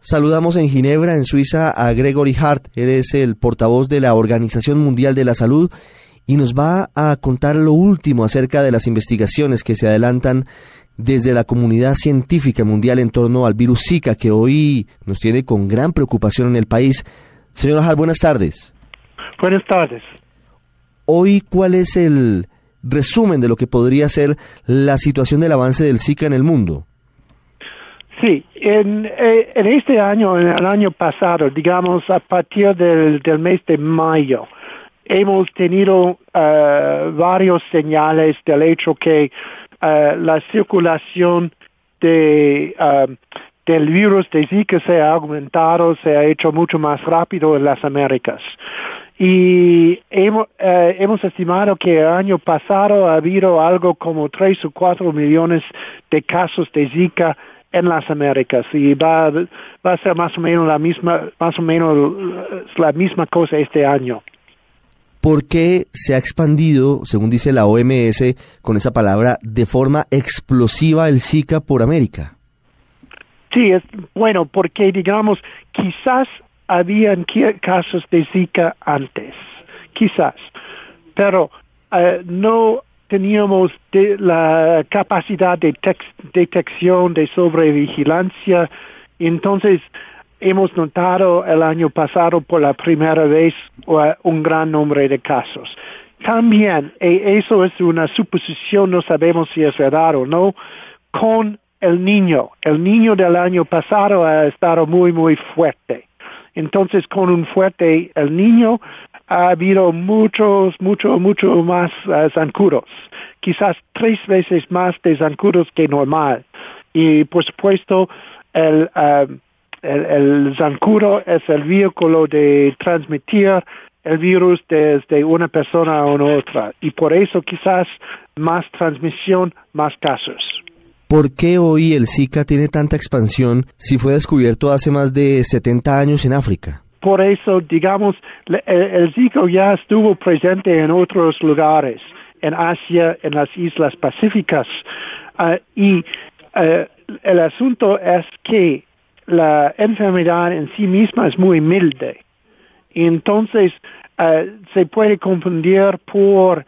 Saludamos en Ginebra, en Suiza, a Gregory Hart. Él es el portavoz de la Organización Mundial de la Salud y nos va a contar lo último acerca de las investigaciones que se adelantan desde la comunidad científica mundial en torno al virus Zika, que hoy nos tiene con gran preocupación en el país. Señor Hart, buenas tardes. Buenas tardes. Hoy, ¿cuál es el resumen de lo que podría ser la situación del avance del Zika en el mundo? Sí, en, eh, en, este año, en el año pasado, digamos a partir del, mes de mayo, hemos tenido uh, varios señales del hecho que uh, la circulación de, del virus de Zika se ha aumentado, se ha hecho mucho más rápido en las Américas. Y hemos, hemos estimado que el año pasado ha habido algo como tres o cuatro millones de casos de Zika en las Américas y va, va a ser más o menos la misma, más o menos la misma cosa este año. ¿Por qué se ha expandido, según dice la OMS, con esa palabra, de forma explosiva el Zika por América? Sí, es bueno, porque digamos, quizás habían casos de Zika antes, quizás, pero uh, no teníamos de la capacidad de detección, de sobrevigilancia. Entonces, hemos notado el año pasado por la primera vez un gran número de casos. También, e eso es una suposición, no sabemos si es verdad o no, con el niño. El niño del año pasado ha estado muy, muy fuerte. Entonces, con un fuerte el niño, ha habido muchos, mucho, mucho más uh, zancudos, quizás tres veces más de zancudos que normal. Y por supuesto, el, uh, el, el zancudo es el vehículo de transmitir el virus desde una persona a otra. Y por eso quizás más transmisión, más casos. ¿Por qué hoy el Zika tiene tanta expansión si fue descubierto hace más de 70 años en África? Por eso, digamos, el, Zika ya estuvo presente en otros lugares, en Asia, en las islas pacíficas, ah, y ah, el asunto es que la enfermedad en sí misma es muy humilde. Y entonces ah, se puede confundir por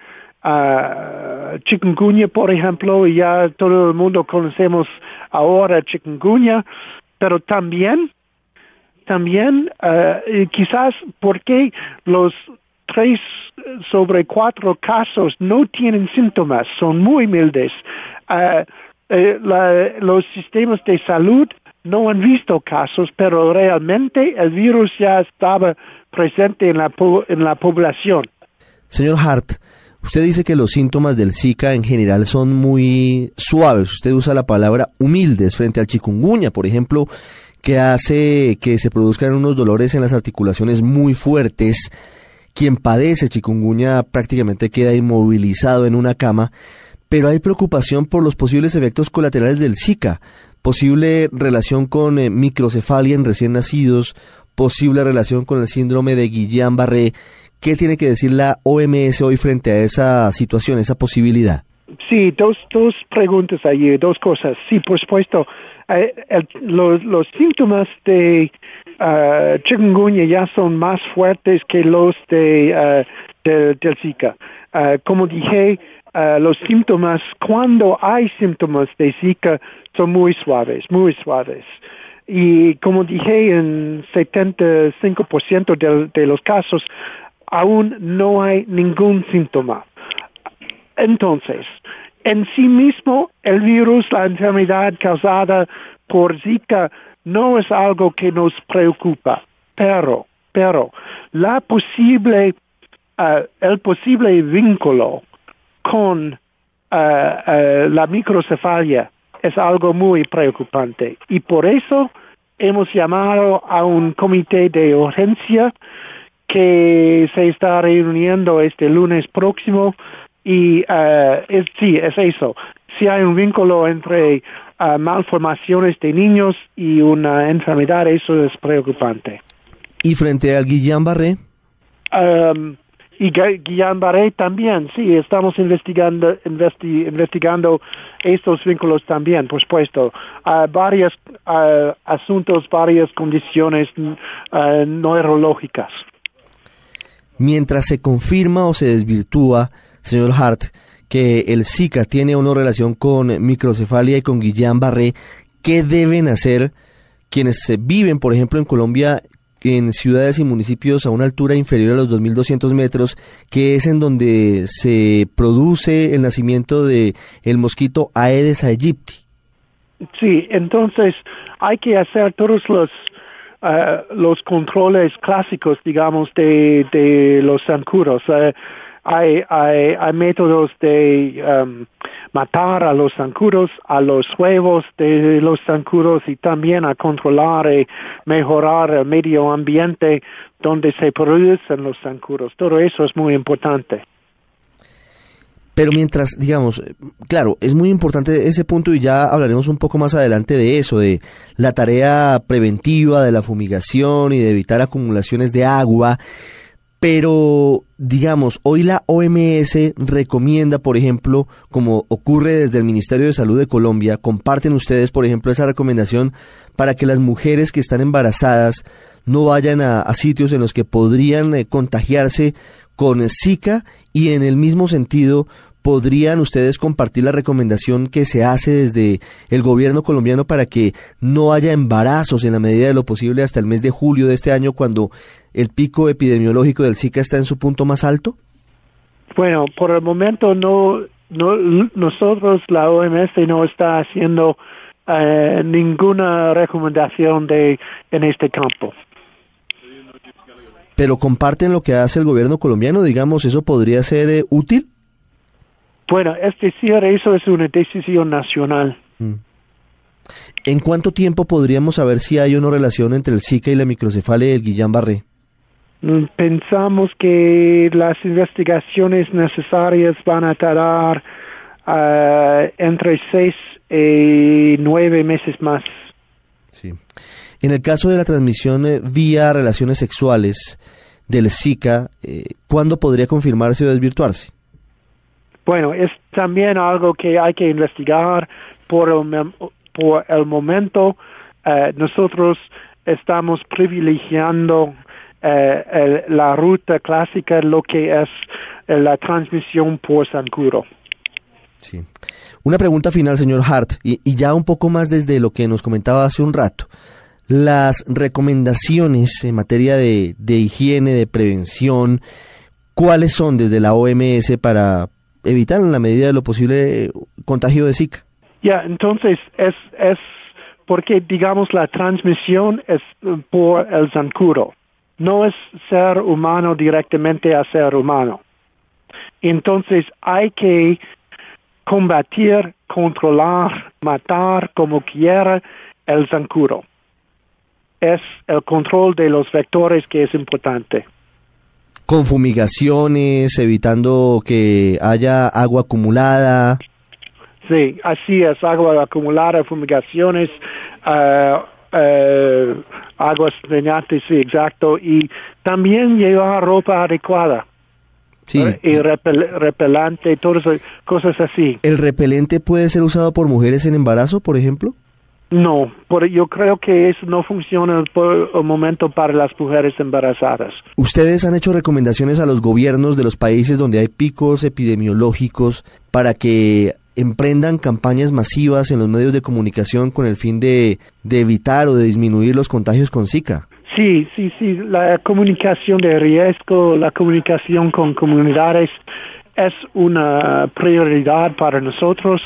chikungunya, por ejemplo, y ya todo el mundo conocemos ahora chikungunya, pero también también uh, quizás porque los tres sobre cuatro casos no tienen síntomas, son muy humildes. Uh, la, los sistemas de salud no han visto casos, pero realmente el virus ya estaba presente en la, en la población. Señor Hart, usted dice que los síntomas del Zika en general son muy suaves. Usted usa la palabra humildes frente al chikungunya, por ejemplo que hace que se produzcan unos dolores en las articulaciones muy fuertes. Quien padece chikungunya prácticamente queda inmovilizado en una cama, pero hay preocupación por los posibles efectos colaterales del Zika, posible relación con eh, microcefalia en recién nacidos, posible relación con el síndrome de Guillain-Barré. ¿Qué tiene que decir la OMS hoy frente a esa situación, esa posibilidad? Sí, dos, dos preguntas allí, dos cosas. Sí, por supuesto, eh, los, síntomas de uh, chikungunya ya son más fuertes que los de, uh, del Zika. Uh, como dije, los síntomas, cuando hay síntomas de Zika, son muy suaves, muy suaves. Y como dije, en 75% de, de los casos aún no hay ningún síntoma. Entonces, en sí mismo el virus, la enfermedad causada por Zika, no es algo que nos preocupa, pero, pero, la posible, uh, el posible vínculo con uh, uh, la microcefalia es algo muy preocupante. Y por eso hemos llamado a un comité de urgencia que se está reuniendo este lunes próximo y uh, es, sí, es eso. Si hay un vínculo entre uh, malformaciones de niños y una enfermedad, eso es preocupante. ¿Y frente al Guillain-Barré? Um, y Guillain-Barré también, sí, estamos investigando, investigando estos vínculos también, por supuesto. Hay varios asuntos, varias condiciones uh, neurológicas. Mientras se confirma o se desvirtúa, señor Hart, que el Zika tiene una relación con microcefalia y con Guillain-Barré, ¿qué deben hacer quienes viven, por ejemplo, en Colombia en ciudades y municipios a una altura inferior a los 2.200 metros, que es en donde se produce el nacimiento de el mosquito Aedes aegypti. Sí, entonces hay que hacer todos los uh, los controles clásicos, digamos, de, de los zancudos. Uh, hay, hay, hay métodos de um, matar a los zancudos, a los huevos de los zancudos y también a controlar y mejorar el medio ambiente donde se producen los zancudos. Todo eso es muy importante. Pero mientras, digamos, claro, es muy importante ese punto y ya hablaremos un poco más adelante de eso, de la tarea preventiva, de la fumigación y de evitar acumulaciones de agua. Pero, digamos, hoy la OMS recomienda, por ejemplo, como ocurre desde el Ministerio de Salud de Colombia, comparten ustedes, por ejemplo, esa recomendación para que las mujeres que están embarazadas no vayan a, sitios en los que podrían eh, contagiarse con Zika y en el mismo sentido ¿podrían ustedes compartir la recomendación que se hace desde el gobierno colombiano para que no haya embarazos en la medida de lo posible hasta el mes de julio de este año cuando el pico epidemiológico del Zika está en su punto más alto? Bueno, por el momento no, no nosotros, la OMS no está haciendo eh, ninguna recomendación de en este campo. Pero comparten lo que hace el gobierno colombiano, digamos, eso podría ser eh, útil. Bueno, es decir, eso es una decisión nacional. Mm. ¿En cuánto tiempo podríamos saber si hay una relación entre el Zika y la microcefalia del Guillain-Barré? Mm, pensamos que las investigaciones necesarias van a tardar ah, entre seis y nueve meses más. Sí. En el caso de la transmisión eh, vía relaciones sexuales del Zika, eh, ¿cuándo podría confirmarse o desvirtuarse? Bueno, es también algo que hay que investigar por el, por el momento. Eh, nosotros estamos privilegiando eh, la ruta clásica, lo que es eh, la transmisión por Sancuro. Sí. Una pregunta final, señor Hart, y, ya un poco más desde lo que nos comentaba hace un rato. Las recomendaciones en materia de, de higiene, de prevención, ¿cuáles son desde la OMS para, evitar en la medida de lo posible contagio de Zika. Ya, entonces es, es porque digamos la transmisión es por el zancudo, no es ser humano directamente a ser humano. Entonces hay que combatir, controlar, matar como quiera el zancudo. Es el control de los vectores que es importante con fumigaciones, evitando que haya agua acumulada. Sí, así es, agua acumulada, fumigaciones, uh, uh, aguas drenajes, sí, exacto, y también llevar ropa adecuada. Sí. Y repelente, todas esas cosas así. ¿El repelente puede ser usado por mujeres en embarazo, por ejemplo? No, yo creo que eso no funciona por el momento para las mujeres embarazadas. ¿Ustedes han hecho recomendaciones a los gobiernos de los países donde hay picos epidemiológicos para que emprendan campañas masivas en los medios de comunicación con el fin de, de evitar o de disminuir los contagios con Zika? Sí, sí, sí. La comunicación de riesgo, la comunicación con comunidades es una prioridad para nosotros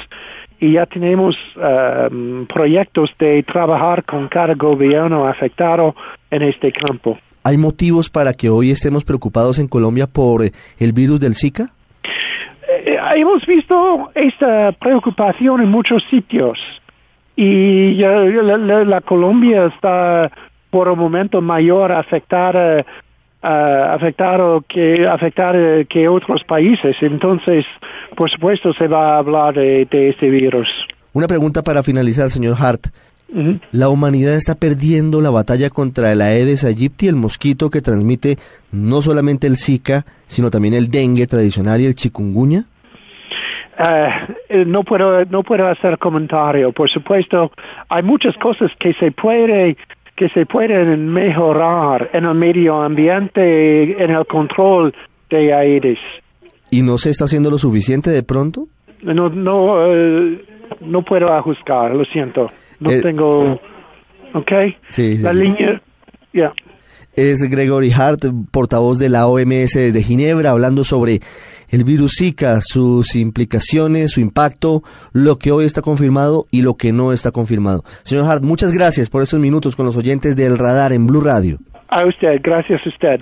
y ya tenemos um, proyectos de trabajar con cada gobierno afectado en este campo. ¿Hay motivos para que hoy estemos preocupados en Colombia por el virus del Zika? Eh, hemos visto esta preocupación en muchos sitios y la, Colombia está por un momento mayor afectada afectar que afectar eh, que otros países. Entonces, por supuesto, se va a hablar de, este virus. Una pregunta para finalizar, señor Hart. La humanidad está perdiendo la batalla contra el Aedes aegypti, el mosquito que transmite no solamente el Zika, sino también el dengue tradicional y el chikungunya. Uh, no puedo no puedo hacer comentario. Por supuesto, hay muchas cosas que se puede que se pueden mejorar en el medio ambiente, en el control de Aedes. ¿Y no se está haciendo lo suficiente de pronto? No no no puedo ajustar, lo siento. No eh, tengo, ¿ok? Sí, La línea, ya. Es Gregory Hart, portavoz de la OMS desde Ginebra, hablando sobre el virus Zika, sus implicaciones, su impacto, lo que hoy está confirmado y lo que no está confirmado. Señor Hart, muchas gracias por estos minutos con los oyentes del radar en Blue Radio. A usted, gracias a usted.